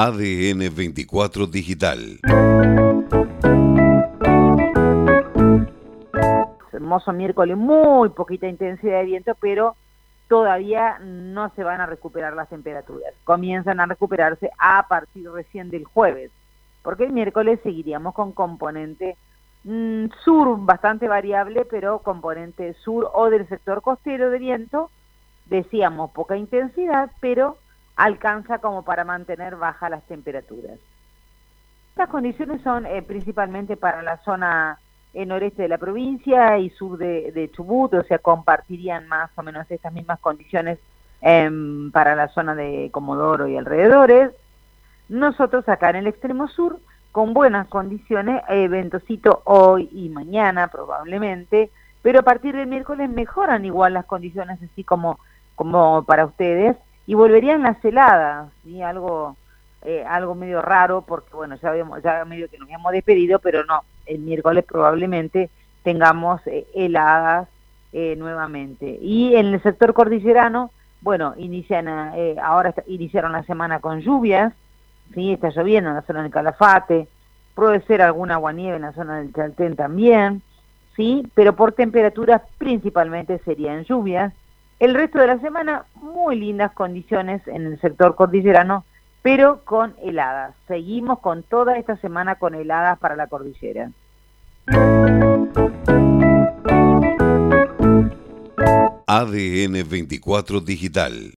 ADN 24 Digital. Hermoso miércoles, muy poquita intensidad de viento, pero todavía no se van a recuperar las temperaturas. Comienzan a recuperarse a partir recién del jueves, porque el miércoles seguiríamos con componente mm, sur bastante variable, pero componente sur o del sector costero de viento, decíamos poca intensidad, pero alcanza como para mantener bajas las temperaturas. Estas condiciones son eh, principalmente para la zona eh, noreste de la provincia y sur de, Chubut, o sea, compartirían más o menos estas mismas condiciones em, para la zona de Comodoro y alrededores. Nosotros acá en el extremo sur, con buenas condiciones, ventosito hoy y mañana probablemente, pero a partir del miércoles mejoran igual las condiciones así como, como para ustedes y volverían las heladas, ¿sí? algo, eh, algo medio raro, porque bueno, ya, habíamos, ya medio que nos habíamos despedido, pero no, el miércoles probablemente tengamos eh, heladas eh, nuevamente. Y en el sector cordillerano, bueno, inician, ahora iniciaron la semana con lluvias, ¿sí? está lloviendo en la zona del Calafate, puede ser alguna aguanieve en la zona del Chaltén también, ¿sí? pero por temperaturas principalmente serían lluvias, el resto de la semana, muy lindas condiciones en el sector cordillerano, pero con heladas. Seguimos con toda esta semana con heladas para la cordillera. ADN 24 Digital